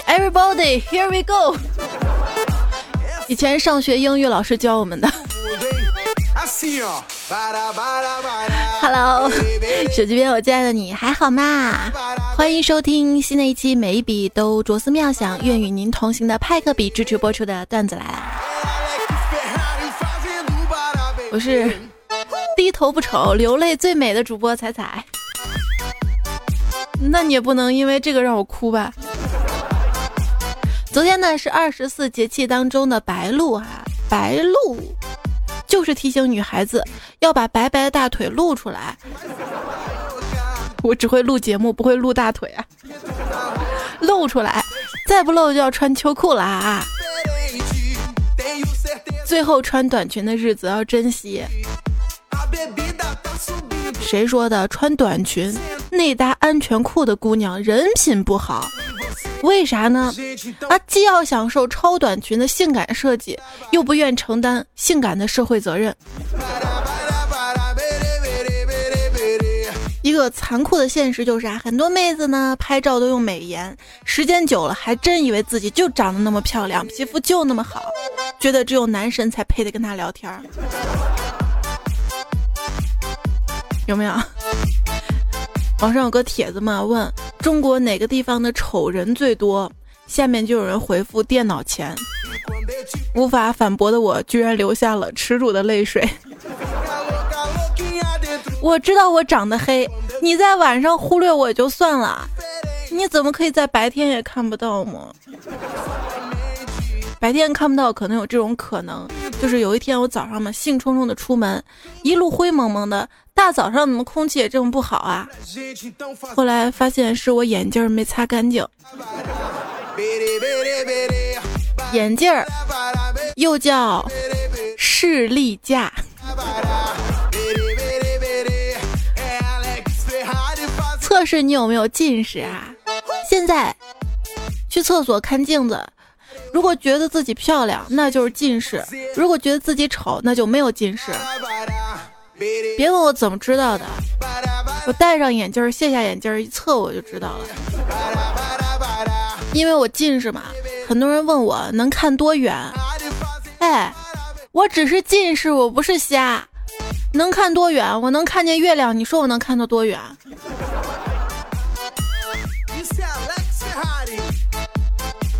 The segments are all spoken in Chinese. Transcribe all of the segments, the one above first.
Everybody, here we go。以前上学英语老师教我们的。Hello，手机边我亲爱的你还好吗？欢迎收听新的一期，每一笔都着思妙想，愿与您同行的派克笔支持播出的段子来了。我是低头不丑，流泪最美的主播彩彩。那你也不能因为这个让我哭吧？昨天呢是二十四节气当中的白露哈，白露就是提醒女孩子要把白白的大腿露出来。我只会录节目，不会露大腿啊！露出来，再不露就要穿秋裤了啊！最后穿短裙的日子要珍惜。谁说的？穿短裙内搭安全裤的姑娘人品不好？为啥呢？啊，既要享受超短裙的性感设计，又不愿承担性感的社会责任。一个残酷的现实就是啊，很多妹子呢拍照都用美颜，时间久了还真以为自己就长得那么漂亮，皮肤就那么好，觉得只有男神才配得跟她聊天。有没有？网上有个帖子嘛，问中国哪个地方的丑人最多？下面就有人回复电脑前。无法反驳的我，居然流下了耻辱的泪水。我知道我长得黑，你在晚上忽略我就算了，你怎么可以在白天也看不到吗？白天看不到，可能有这种可能，就是有一天我早上嘛，兴冲冲的出门，一路灰蒙蒙的。大早上怎么空气也这么不好啊？后来发现是我眼镜没擦干净。眼镜儿又叫视力架。测试你有没有近视啊？现在去厕所看镜子，如果觉得自己漂亮，那就是近视；如果觉得自己丑，那就没有近视。别问我怎么知道的，我戴上眼镜卸下眼镜一测我就知道了。因为我近视嘛，很多人问我能看多远。哎，我只是近视，我不是瞎。能看多远？我能看见月亮，你说我能看到多远？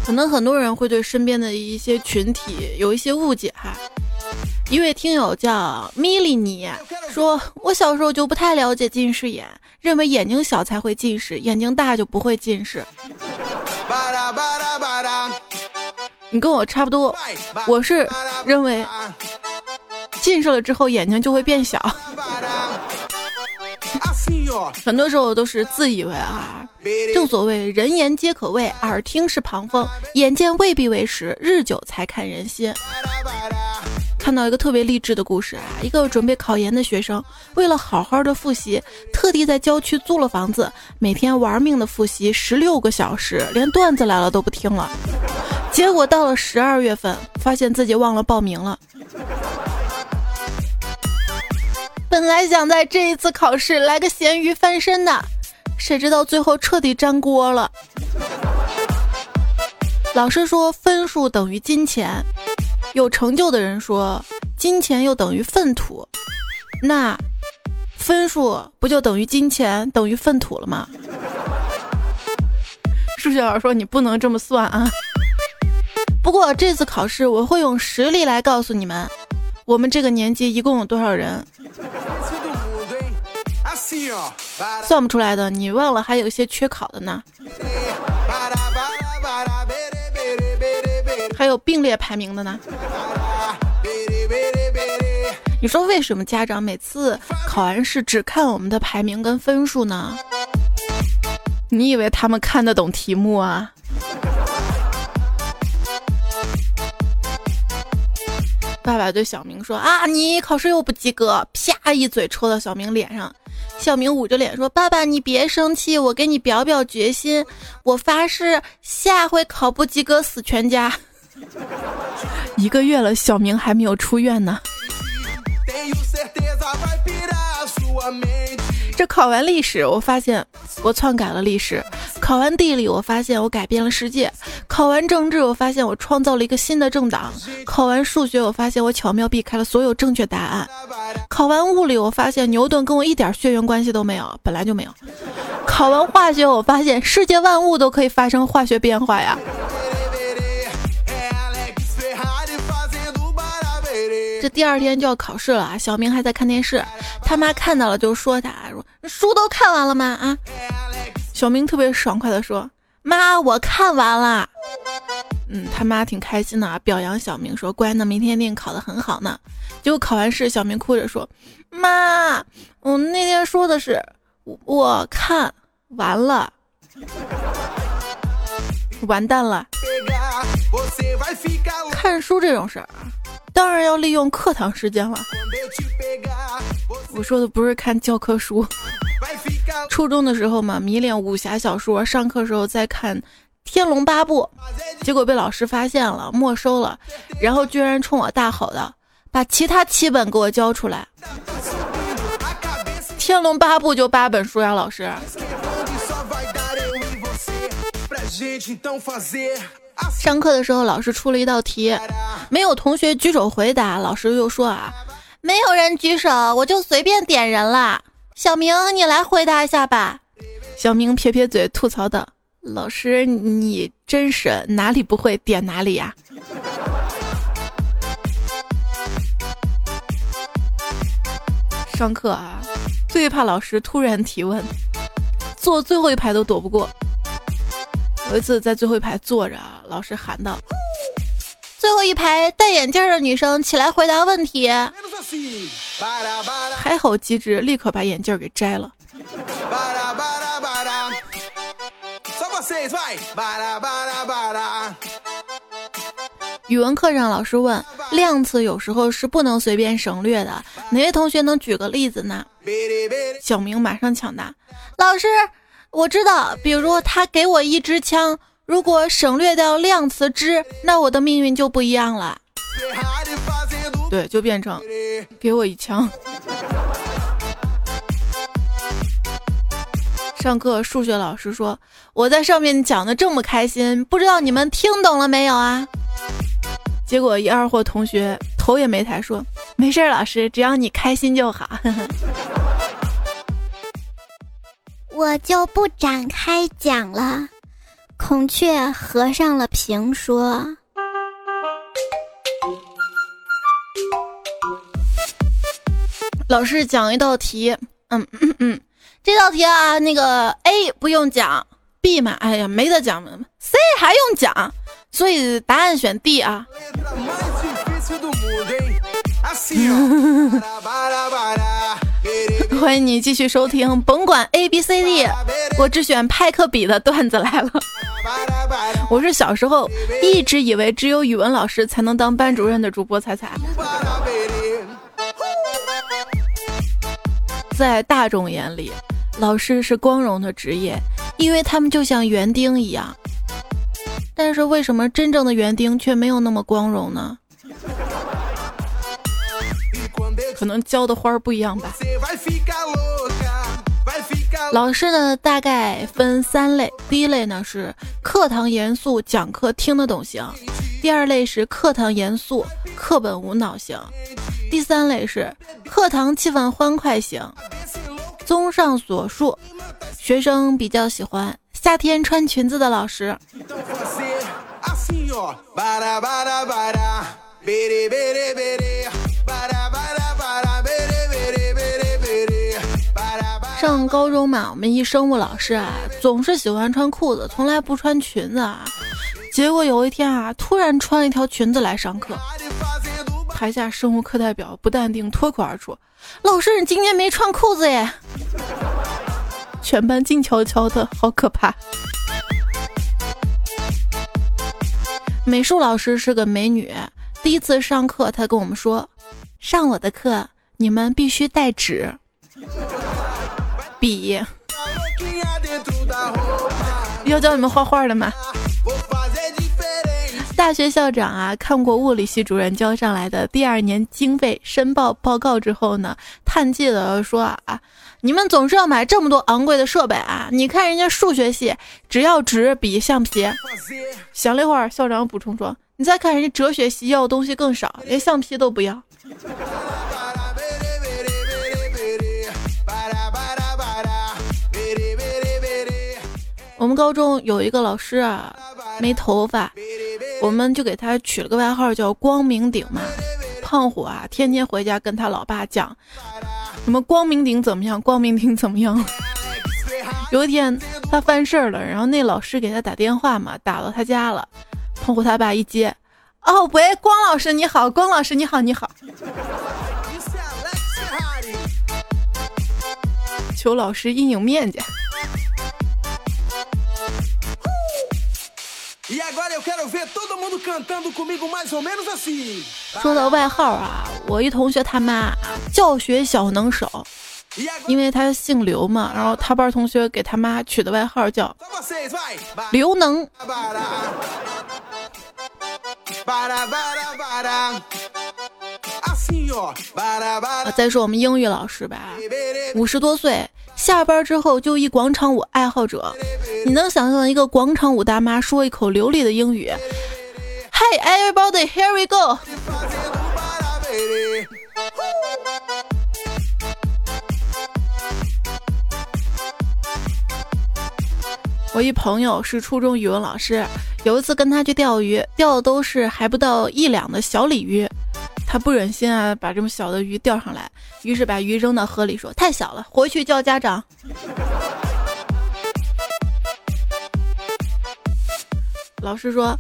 可能很多人会对身边的一些群体有一些误解哈。一位听友叫米莉尼说：“我小时候就不太了解近视眼，认为眼睛小才会近视，眼睛大就不会近视。”你跟我差不多，我是认为近视了之后眼睛就会变小。很多时候都是自以为啊，正所谓人言皆可畏，耳听是旁风，眼见未必为实，日久才看人心。看到一个特别励志的故事啊，一个准备考研的学生，为了好好的复习，特地在郊区租了房子，每天玩命的复习十六个小时，连段子来了都不听了。结果到了十二月份，发现自己忘了报名了。本来想在这一次考试来个咸鱼翻身的，谁知道最后彻底粘锅了。老师说分数等于金钱。有成就的人说，金钱又等于粪土，那分数不就等于金钱等于粪土了吗？数学老师说你不能这么算啊。不过这次考试我会用实力来告诉你们，我们这个年级一共有多少人？算不出来的，你忘了还有一些缺考的呢。还有并列排名的呢。你说为什么家长每次考完试只看我们的排名跟分数呢？你以为他们看得懂题目啊？爸爸对小明说：“啊，你考试又不及格！”啪一嘴抽到小明脸上。小明捂着脸说：“爸爸，你别生气，我给你表表决心，我发誓下回考不及格死全家。”一个月了，小明还没有出院呢。这考完历史，我发现我篡改了历史。考完地理，我发现我改变了世界；考完政治，我发现我创造了一个新的政党；考完数学，我发现我巧妙避开了所有正确答案；考完物理，我发现牛顿跟我一点血缘关系都没有，本来就没有；考完化学，我发现世界万物都可以发生化学变化呀。这第二天就要考试了啊！小明还在看电视，他妈看到了就说他说书都看完了吗？啊！小明特别爽快的说：“妈，我看完了。”嗯，他妈挺开心的啊，表扬小明说：“乖，呢明天一定考得很好呢。”结果考完试，小明哭着说：“妈，我那天说的是我看完了，完蛋了。”看书这种事儿。当然要利用课堂时间了。我说的不是看教科书。初中的时候嘛，迷恋武侠小说，上课时候在看《天龙八部》，结果被老师发现了，没收了，然后居然冲我大吼的，把其他七本给我交出来。《天龙八部》就八本书呀，老师。上课的时候，老师出了一道题，没有同学举手回答，老师又说啊，没有人举手，我就随便点人了。小明，你来回答一下吧。小明撇撇嘴，吐槽道：“老师，你真是哪里不会点哪里呀。”上课啊，最怕老师突然提问，坐最后一排都躲不过。有一次在最后一排坐着，老师喊道：“最后一排戴眼镜的女生起来回答问题。”还好机智，立刻把眼镜给摘了。语文课上，老师问量词有时候是不能随便省略的，哪位同学能举个例子呢？小明马上抢答：“老师。”我知道，比如他给我一支枪，如果省略掉量词之，那我的命运就不一样了。对，就变成给我一枪。上课，数学老师说我在上面讲的这么开心，不知道你们听懂了没有啊？结果一二货同学头也没抬说没事，老师，只要你开心就好。我就不展开讲了。孔雀合上了屏，说：“老师讲一道题，嗯嗯嗯，这道题啊，那个 A 不用讲，B 嘛，哎呀没得讲，C 还用讲，所以答案选 D 啊。”欢迎你继续收听，甭管 A B C D，我只选派克比的段子来了。我是小时候一直以为只有语文老师才能当班主任的主播彩彩。在大众眼里，老师是光荣的职业，因为他们就像园丁一样。但是为什么真正的园丁却没有那么光荣呢？可能浇的花儿不一样吧。老师呢，大概分三类。第一类呢是课堂严肃，讲课听得懂型；第二类是课堂严肃，课本无脑型；第三类是课堂气氛欢快型。综上所述，学生比较喜欢夏天穿裙子的老师。上高中嘛，我们一生物老师啊，总是喜欢穿裤子，从来不穿裙子啊。结果有一天啊，突然穿了一条裙子来上课，台下生物课代表不淡定，脱口而出：“老师，你今天没穿裤子耶！”全班静悄悄的，好可怕。美术老师是个美女，第一次上课，她跟我们说：“上我的课，你们必须带纸。”笔，要教你们画画的吗？大学校长啊，看过物理系主任交上来的第二年经费申报报告之后呢，叹气的说啊，你们总是要买这么多昂贵的设备啊！你看人家数学系只要纸笔橡皮。想了一会儿，校长补充说，你再看人家哲学系要的东西更少，连橡皮都不要。我们高中有一个老师啊，没头发，我们就给他取了个外号叫“光明顶”嘛。胖虎啊，天天回家跟他老爸讲，什么“光明顶怎么样，光明顶怎么样”。有一天他犯事儿了，然后那老师给他打电话嘛，打到他家了。胖虎他爸一接，哦喂，光老师你好，光老师你好你好。求老师阴影面积。说到外号啊，我一同学他妈教学小能手，因为他姓刘嘛，然后他班同学给他妈取的外号叫刘能。再说我们英语老师吧，五十多岁，下班之后就一广场舞爱好者。你能想象一个广场舞大妈说一口流利的英语？Hey everybody, here we go！我一朋友是初中语文老师，有一次跟他去钓鱼，钓的都是还不到一两的小鲤鱼。他不忍心啊，把这么小的鱼钓上来，于是把鱼扔到河里，说太小了，回去叫家长。老师说，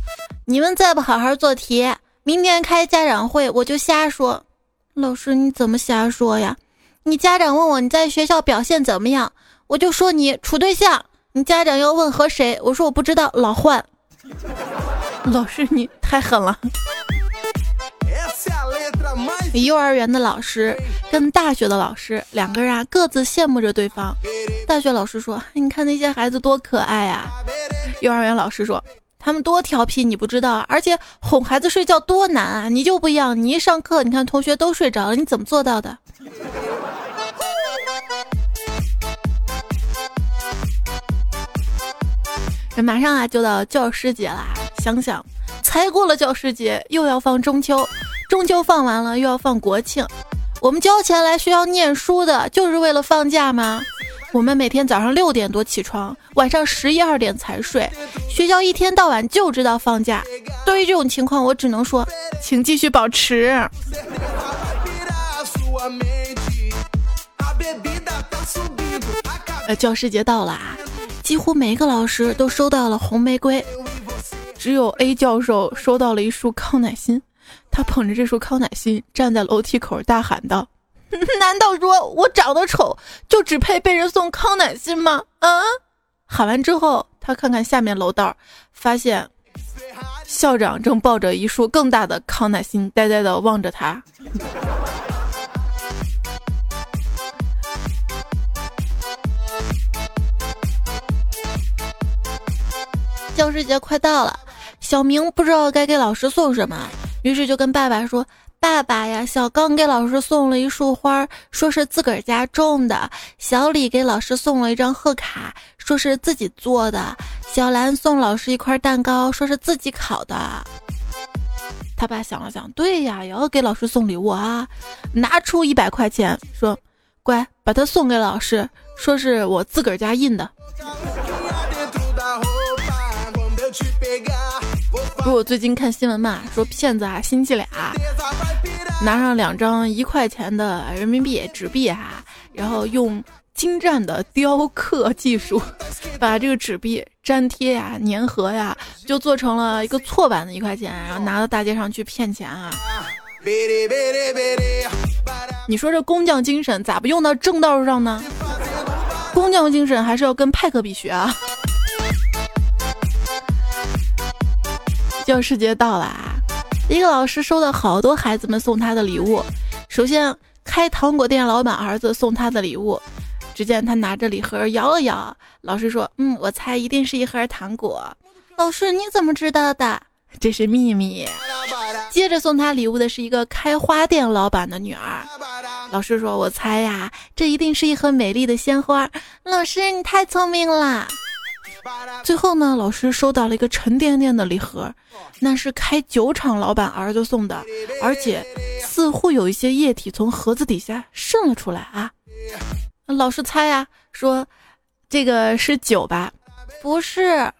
你们再不好好做题，明天开家长会我就瞎说。老师你怎么瞎说呀？你家长问我你在学校表现怎么样，我就说你处对象。你家长要问和谁，我说我不知道，老换。老师你太狠了。幼儿园的老师跟大学的老师两个人啊，各自羡慕着对方。大学老师说：“你看那些孩子多可爱呀。”幼儿园老师说：“他们多调皮，你不知道。而且哄孩子睡觉多难啊，你就不一样。你一上课，你看同学都睡着了，你怎么做到的？”这马上啊就到教师节啦，想想才过了教师节，又要放中秋。中秋放完了，又要放国庆。我们交钱来学校念书的，就是为了放假吗？我们每天早上六点多起床，晚上十一二点才睡。学校一天到晚就知道放假。对于这种情况，我只能说，请继续保持。呃，教师节到了啊，几乎每个老师都收到了红玫瑰，只有 A 教授收到了一束康乃馨。他捧着这束康乃馨站在楼梯口，大喊道：“ 难道说我长得丑就只配被人送康乃馨吗？”啊！喊完之后，他看看下面楼道，发现校长正抱着一束更大的康乃馨，呆呆的望着他。教师节快到了，小明不知道该给老师送什么。于是就跟爸爸说：“爸爸呀，小刚给老师送了一束花，说是自个儿家种的；小李给老师送了一张贺卡，说是自己做的；小兰送老师一块蛋糕，说是自己烤的。”他爸想了想，对呀，也要给老师送礼物啊，拿出一百块钱说：“乖，把它送给老师，说是我自个儿家印的。”不是我最近看新闻嘛，说骗子啊，亲戚俩拿上两张一块钱的人民币纸币哈，然后用精湛的雕刻技术，把这个纸币粘贴呀、粘合呀，就做成了一个错版的一块钱，然后拿到大街上去骗钱啊！你说这工匠精神咋不用到正道上呢？工匠精神还是要跟派克比学啊！教师节到了啊！一个老师收到好多孩子们送他的礼物。首先，开糖果店老板儿子送他的礼物。只见他拿着礼盒摇了摇。老师说：“嗯，我猜一定是一盒糖果。”老师，你怎么知道的？这是秘密。接着送他礼物的是一个开花店老板的女儿。老师说：“我猜呀，这一定是一盒美丽的鲜花。”老师，你太聪明了。最后呢，老师收到了一个沉甸甸的礼盒，那是开酒厂老板儿子送的，而且似乎有一些液体从盒子底下渗了出来啊。老师猜呀，说这个是酒吧？不是。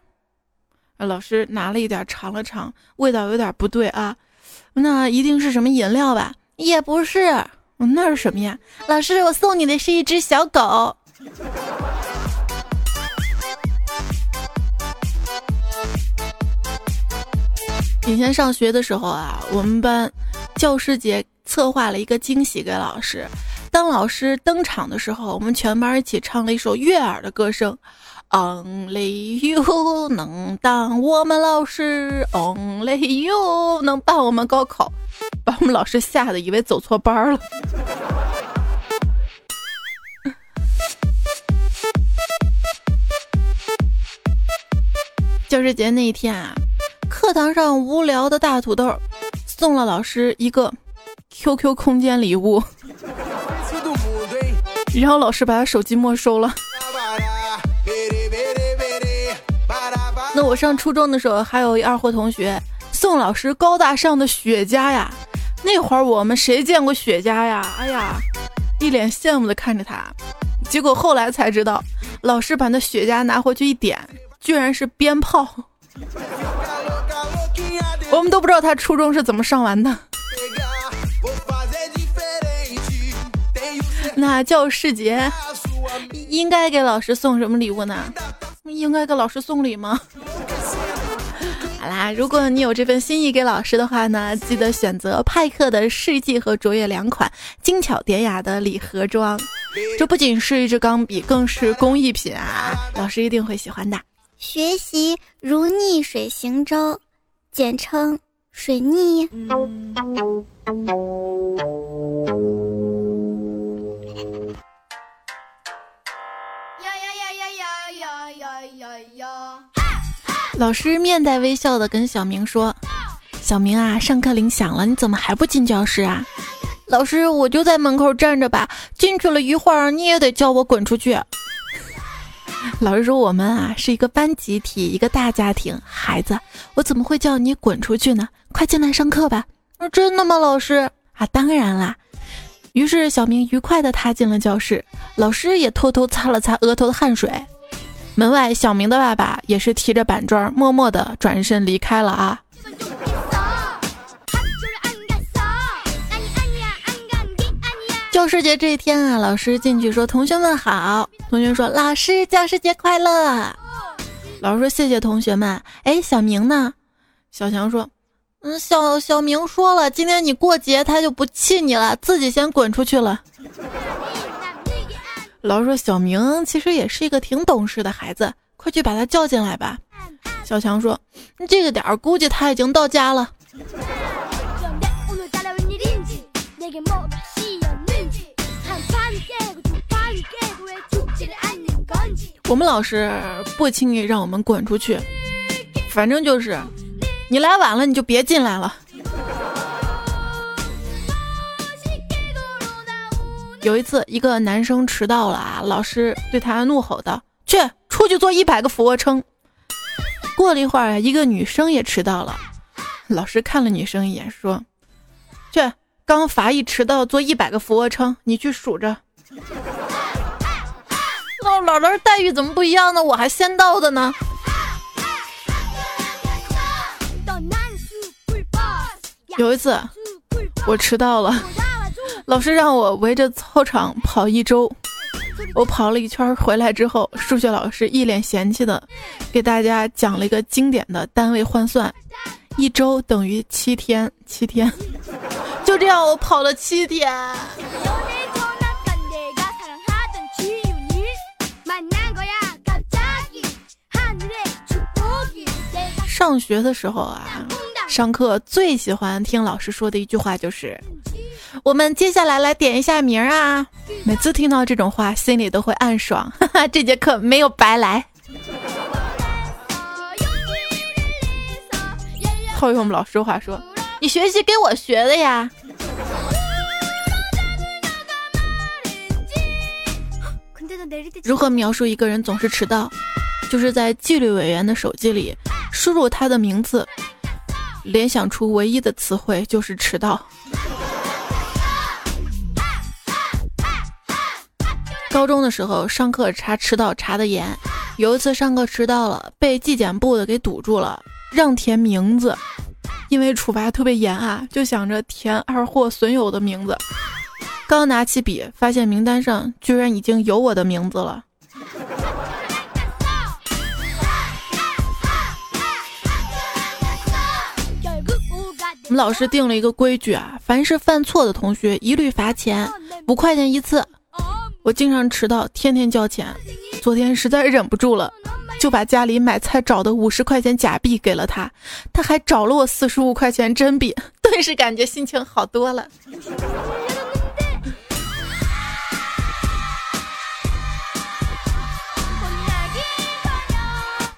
老师拿了一点尝了尝，味道有点不对啊。那一定是什么饮料吧？也不是。那是什么呀？老师，我送你的是一只小狗。以前上学的时候啊，我们班教师节策划了一个惊喜给老师。当老师登场的时候，我们全班一起唱了一首悦耳的歌声：“Only you 能当我们老师，Only you 能办我们高考。”把我们老师吓得以为走错班了。教师节那一天啊。课堂上无聊的大土豆送了老师一个 QQ 空间礼物，然后老师把他手机没收了。那我上初中的时候，还有一二货同学送老师高大上的雪茄呀，那会儿我们谁见过雪茄呀？哎呀，一脸羡慕的看着他，结果后来才知道，老师把那雪茄拿回去一点，居然是鞭炮。我们都不知道他初中是怎么上完的。那教师节应该给老师送什么礼物呢？应该给老师送礼吗？好啦，如果你有这份心意给老师的话呢，记得选择派克的世纪和卓越两款精巧典雅的礼盒装。这不仅是一支钢笔，更是工艺品啊！老师一定会喜欢的。学习如逆水行舟。简称水逆。老师面带微笑的跟小明说：“小明啊，上课铃响了，你怎么还不进教室啊？”老师，我就在门口站着吧，进去了一会儿，你也得叫我滚出去。老师说：“我们啊是一个班集体，一个大家庭。孩子，我怎么会叫你滚出去呢？快进来上课吧。”真的吗，老师？啊，当然啦。于是小明愉快地踏进了教室，老师也偷偷擦了擦额头的汗水。门外，小明的爸爸也是提着板砖，默默地转身离开了啊。教师节这一天啊，老师进去说：“同学们好。”同学说：“老师，教师节快乐。”老师说：“谢谢同学们。”哎，小明呢？小强说：“嗯，小小明说了，今天你过节，他就不气你了，自己先滚出去了。”老师说：“小明其实也是一个挺懂事的孩子，快去把他叫进来吧。”小强说：“这个点儿，估计他已经到家了。”我们老师不轻易让我们滚出去，反正就是你来晚了你就别进来了。有一次，一个男生迟到了啊，老师对他怒吼道：“去，出去做一百个俯卧撑。”过了一会儿，一个女生也迟到了，老师看了女生一眼，说：“去，刚罚一迟到做一百个俯卧撑，你去数着。”老师待遇怎么不一样呢？我还先到的呢。有一次我迟到了，老师让我围着操场跑一周。我跑了一圈回来之后，数学老师一脸嫌弃的给大家讲了一个经典的单位换算：一周等于七天，七天。就这样，我跑了七天。上学的时候啊，上课最喜欢听老师说的一句话就是：“我们接下来来点一下名啊！”每次听到这种话，心里都会暗爽，哈哈，这节课没有白来。套用我们老师话说，你学习给我学的呀。如何描述一个人总是迟到？就是在纪律委员的手机里输入他的名字，联想出唯一的词汇就是迟到。高中的时候上课查迟到查的严，有一次上课迟到了，被纪检部的给堵住了，让填名字，因为处罚特别严啊，就想着填二货损友的名字。刚拿起笔，发现名单上居然已经有我的名字了。我们老师定了一个规矩啊，凡是犯错的同学一律罚钱，五块钱一次。我经常迟到，天天交钱。昨天实在忍不住了，就把家里买菜找的五十块钱假币给了他，他还找了我四十五块钱真币，顿时感觉心情好多了。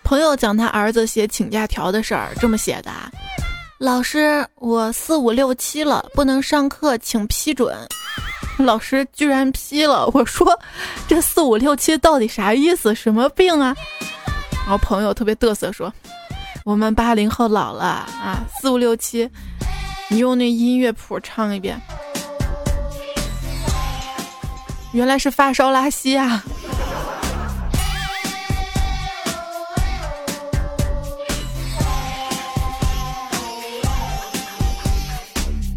朋友讲他儿子写请假条的事儿，这么写的：老师，我四五六七了，不能上课，请批准。老师居然批了，我说这四五六七到底啥意思？什么病啊？然后朋友特别嘚瑟说：“我们八零后老了啊，四五六七，你用那音乐谱唱一遍。”原来是发烧拉稀啊！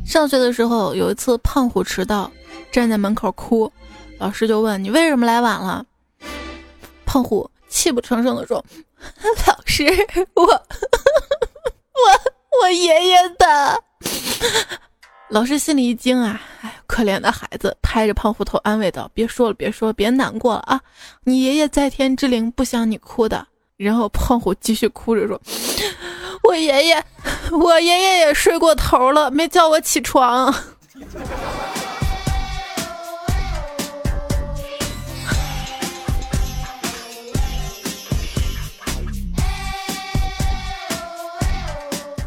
上学的时候，有一次胖虎迟到，站在门口哭，老师就问你为什么来晚了。胖虎泣不成声的说：“老师，我我我爷爷的。”老师心里一惊啊，哎，可怜的孩子，拍着胖虎头安慰道：“别说了，别说，别难过了啊，你爷爷在天之灵，不想你哭的。”然后胖虎继续哭着说。我爷爷，我爷爷也睡过头了，没叫我起床。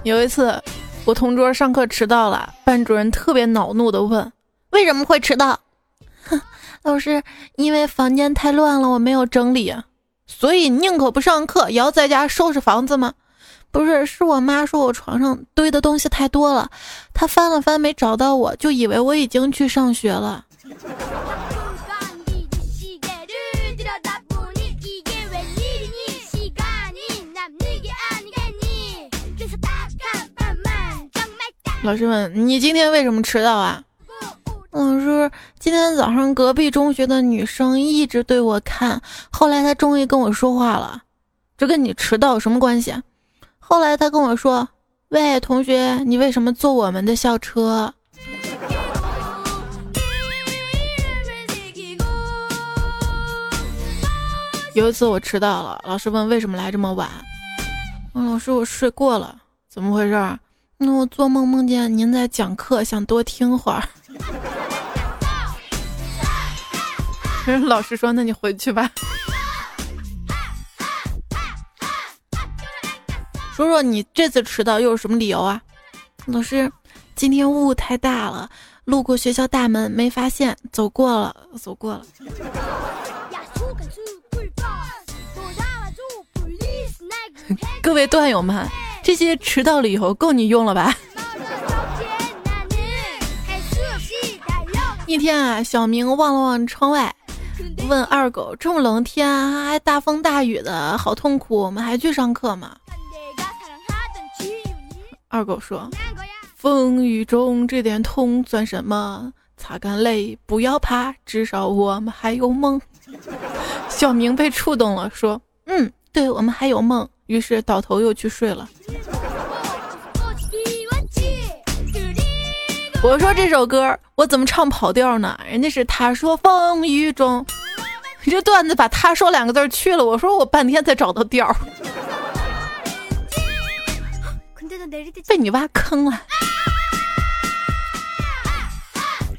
有一次，我同桌上课迟到了，班主任特别恼怒的问：“为什么会迟到？”哼，老师，因为房间太乱了，我没有整理，所以宁可不上课，也要在家收拾房子吗？不是，是我妈说我床上堆的东西太多了，她翻了翻没找到我，就以为我已经去上学了。老师问你今天为什么迟到啊？老师，今天早上隔壁中学的女生一直对我看，后来她终于跟我说话了，这跟你迟到有什么关系？后来他跟我说：“喂，同学，你为什么坐我们的校车？”有一次我迟到了，老师问为什么来这么晚。老师，我睡过了，怎么回事？那我做梦梦见您在讲课，想多听会儿。老师说：“那你回去吧。”说说你这次迟到又是什么理由啊？老师，今天雾太大了，路过学校大门没发现，走过了，走过了。各位段友们，这些迟到理由够你用了吧？一天啊，小明望了望窗外，问二狗：“这么冷天还大风大雨的，好痛苦，我们还去上课吗？”二狗说：“风雨中这点痛算什么？擦干泪，不要怕，至少我们还有梦。”小明被触动了，说：“嗯，对我们还有梦。”于是倒头又去睡了。我说这首歌我怎么唱跑调呢？人家是他说风雨中，你这段子把他说两个字去了。我说我半天才找到调。被你挖坑了。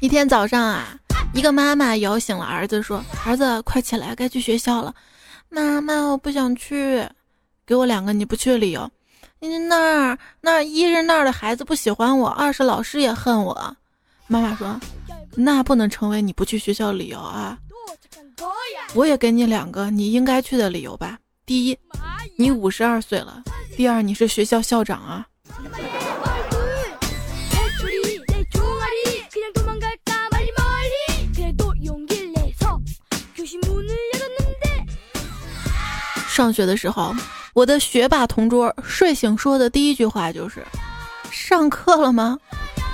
一天早上啊，一个妈妈摇醒了儿子，说：“儿子，快起来，该去学校了。”妈妈，我不想去。给我两个你不去的理由。那儿那一是那儿的孩子不喜欢我，二是老师也恨我。妈妈说，那不能成为你不去学校理由啊。我也给你两个你应该去的理由吧。第一，你五十二岁了；第二，你是学校校长啊。上学的时候，我的学霸同桌睡醒说的第一句话就是：“上课了吗？”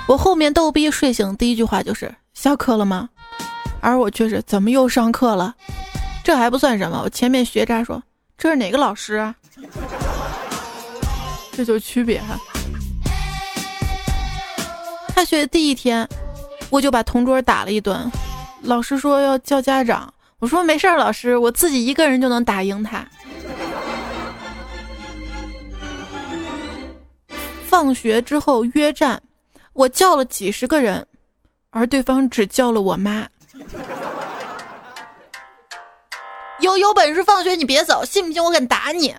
我后面逗逼睡醒第一句话就是：“下课了吗？”而我却是：“怎么又上课了？”这还不算什么，我前面学渣说：“这是哪个老师？”这就区别哈。开学第一天，我就把同桌打了一顿，老师说要叫家长，我说没事儿，老师，我自己一个人就能打赢他。放学之后约战，我叫了几十个人，而对方只叫了我妈。有有本事放学你别走，信不信我敢打你？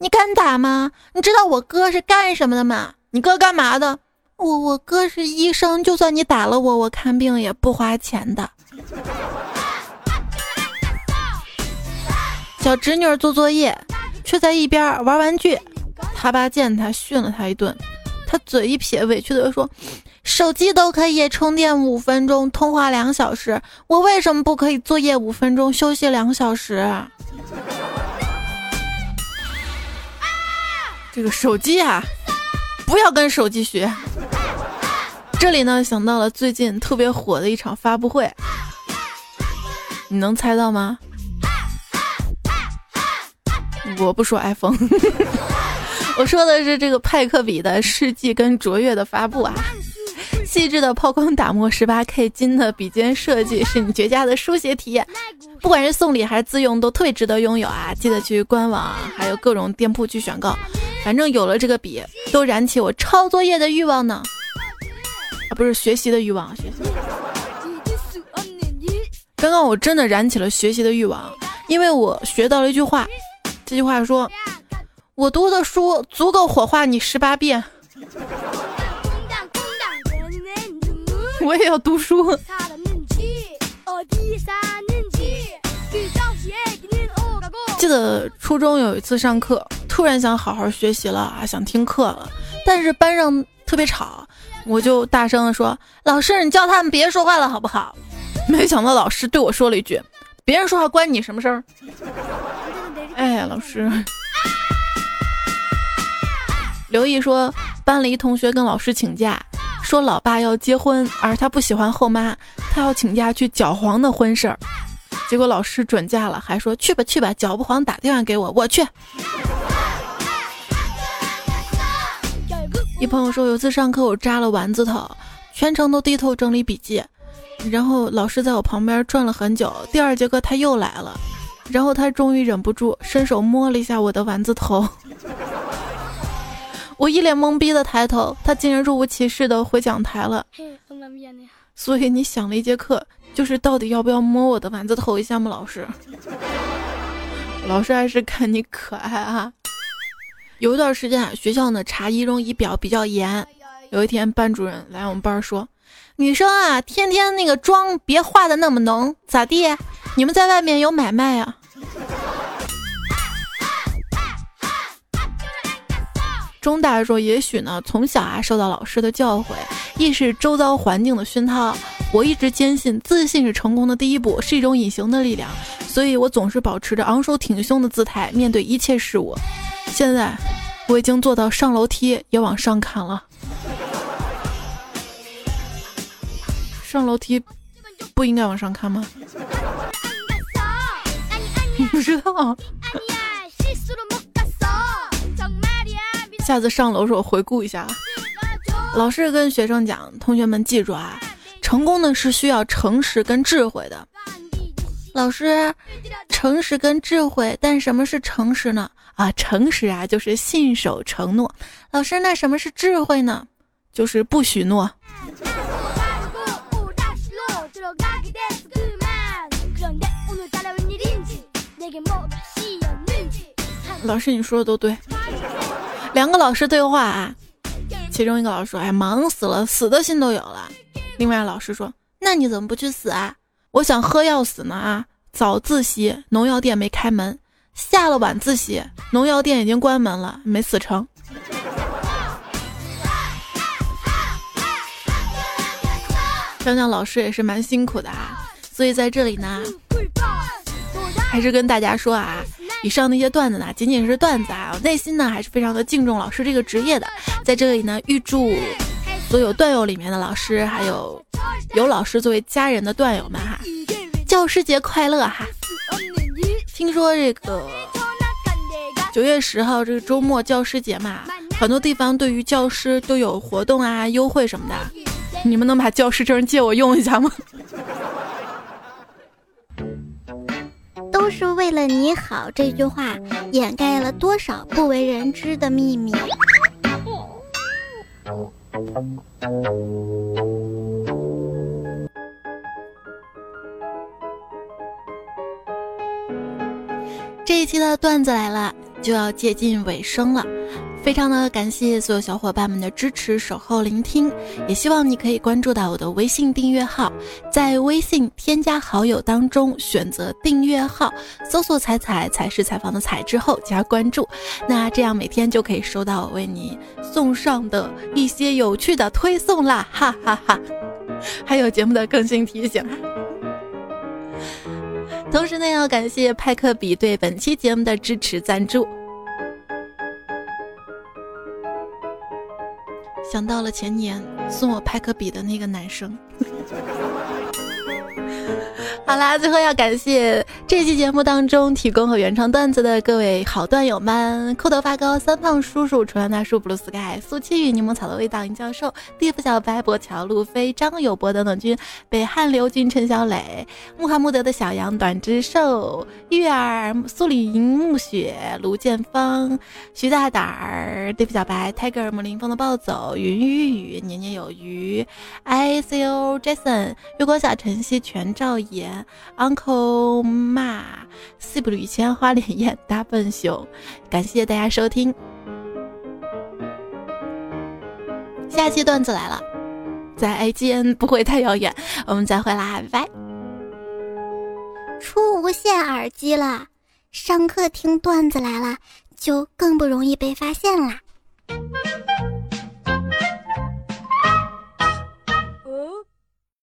你敢打吗？你知道我哥是干什么的吗？你哥干嘛的？我我哥是医生，就算你打了我，我看病也不花钱的。小侄女做作业，却在一边玩玩具。他爸见他训了他一顿，他嘴一撇，委屈的说：“手机都可以充电五分钟，通话两小时，我为什么不可以作业五分钟，休息两小时？”这个手机啊，不要跟手机学。这里呢，想到了最近特别火的一场发布会，你能猜到吗？我不说 iPhone。我说的是这个派克笔的世纪跟卓越的发布啊，细致的抛光打磨，十八 K 金的笔尖设计是你绝佳的书写体验，不管是送礼还是自用都特别值得拥有啊！记得去官网还有各种店铺去选购，反正有了这个笔，都燃起我抄作业的欲望呢，啊，不是学习的欲望，学习。刚刚我真的燃起了学习的欲望，因为我学到了一句话，这句话说。我读的书足够火化你十八遍，我也要读书。记得初中有一次上课，突然想好好学习了啊，想听课了，但是班上特别吵，我就大声的说：“老师，你叫他们别说话了，好不好？”没想到老师对我说了一句：“别人说话关你什么事儿？”哎呀，老师。刘毅说，班里一同学跟老师请假，说老爸要结婚，而他不喜欢后妈，他要请假去搅黄的婚事儿。结果老师准假了，还说去吧去吧，脚不黄打电话给我，我去。一朋友说，有次上课我扎了丸子头，全程都低头整理笔记，然后老师在我旁边转了很久。第二节课他又来了，然后他终于忍不住伸手摸了一下我的丸子头。我一脸懵逼的抬头，他竟然若无其事的回讲台了。所以你想了一节课，就是到底要不要摸我的丸子头一下吗？老师，老师还是看你可爱啊。有一段时间啊，学校呢查仪容仪表比较严。有一天班主任来我们班说：“女生啊，天天那个妆别化的那么浓，咋地？你们在外面有买卖啊？”中大说：“也许呢，从小啊受到老师的教诲，亦是周遭环境的熏陶。我一直坚信，自信是成功的第一步，是一种隐形的力量。所以我总是保持着昂首挺胸的姿态面对一切事物。现在，我已经做到上楼梯也往上看了。上楼梯不应该往上看吗？你 不知道。”下次上楼时候回顾一下。老师跟学生讲：“同学们记住啊，成功呢是需要诚实跟智慧的。”老师，诚实跟智慧，但什么是诚实呢？啊，诚实啊就是信守承诺。老师，那什么是智慧呢？就是不许诺。老师，你说的都对。两个老师对话啊，其中一个老师说：“哎，忙死了，死的心都有了。”另外老师说：“那你怎么不去死啊？我想喝药死呢啊！早自习农药店没开门，下了晚自习农药店已经关门了，没死成。”想想老师也是蛮辛苦的啊，所以在这里呢，还是跟大家说啊，以上那些段子呢，仅仅是段子啊，我内心呢还是非常的敬重老师这个职业的。在这里呢，预祝所有段友里面的老师，还有有老师作为家人的段友们哈，教师节快乐哈！听说这个九月十号这个周末教师节嘛，很多地方对于教师都有活动啊、优惠什么的。你们能把教师证借我用一下吗？都是为了你好这句话，掩盖了多少不为人知的秘密。这一期的段子来了，就要接近尾声了。非常的感谢所有小伙伴们的支持、守候、聆听，也希望你可以关注到我的微信订阅号，在微信添加好友当中选择订阅号，搜索“彩彩彩是采访的彩”之后加关注，那这样每天就可以收到我为你送上的一些有趣的推送啦，哈哈哈！还有节目的更新提醒。同时呢，要感谢派克比对本期节目的支持赞助。想到了前年送我派克笔的那个男生。好啦，最后要感谢这期节目当中提供和原创段子的各位好段友们：酷头发高、三胖叔叔、重阳大叔、blue sky、苏七雨、柠檬草的味道、尹教授、地府小白、博乔、路飞、张友博等等君、北汉刘军、陈小磊、穆罕默德的小羊、短之兽、月儿、苏里银、暮雪、卢建芳、徐大胆儿、地府小白、Tiger、木林风的暴走、云雨雨、年年有余、I C O Jason、月光下晨曦、全照言。Uncle 骂西布吕千花脸艳大笨熊，感谢大家收听，下期段子来了，在 A G N 不会太遥远，我们再会啦，拜拜。出无线耳机了，上课听段子来了，就更不容易被发现啦。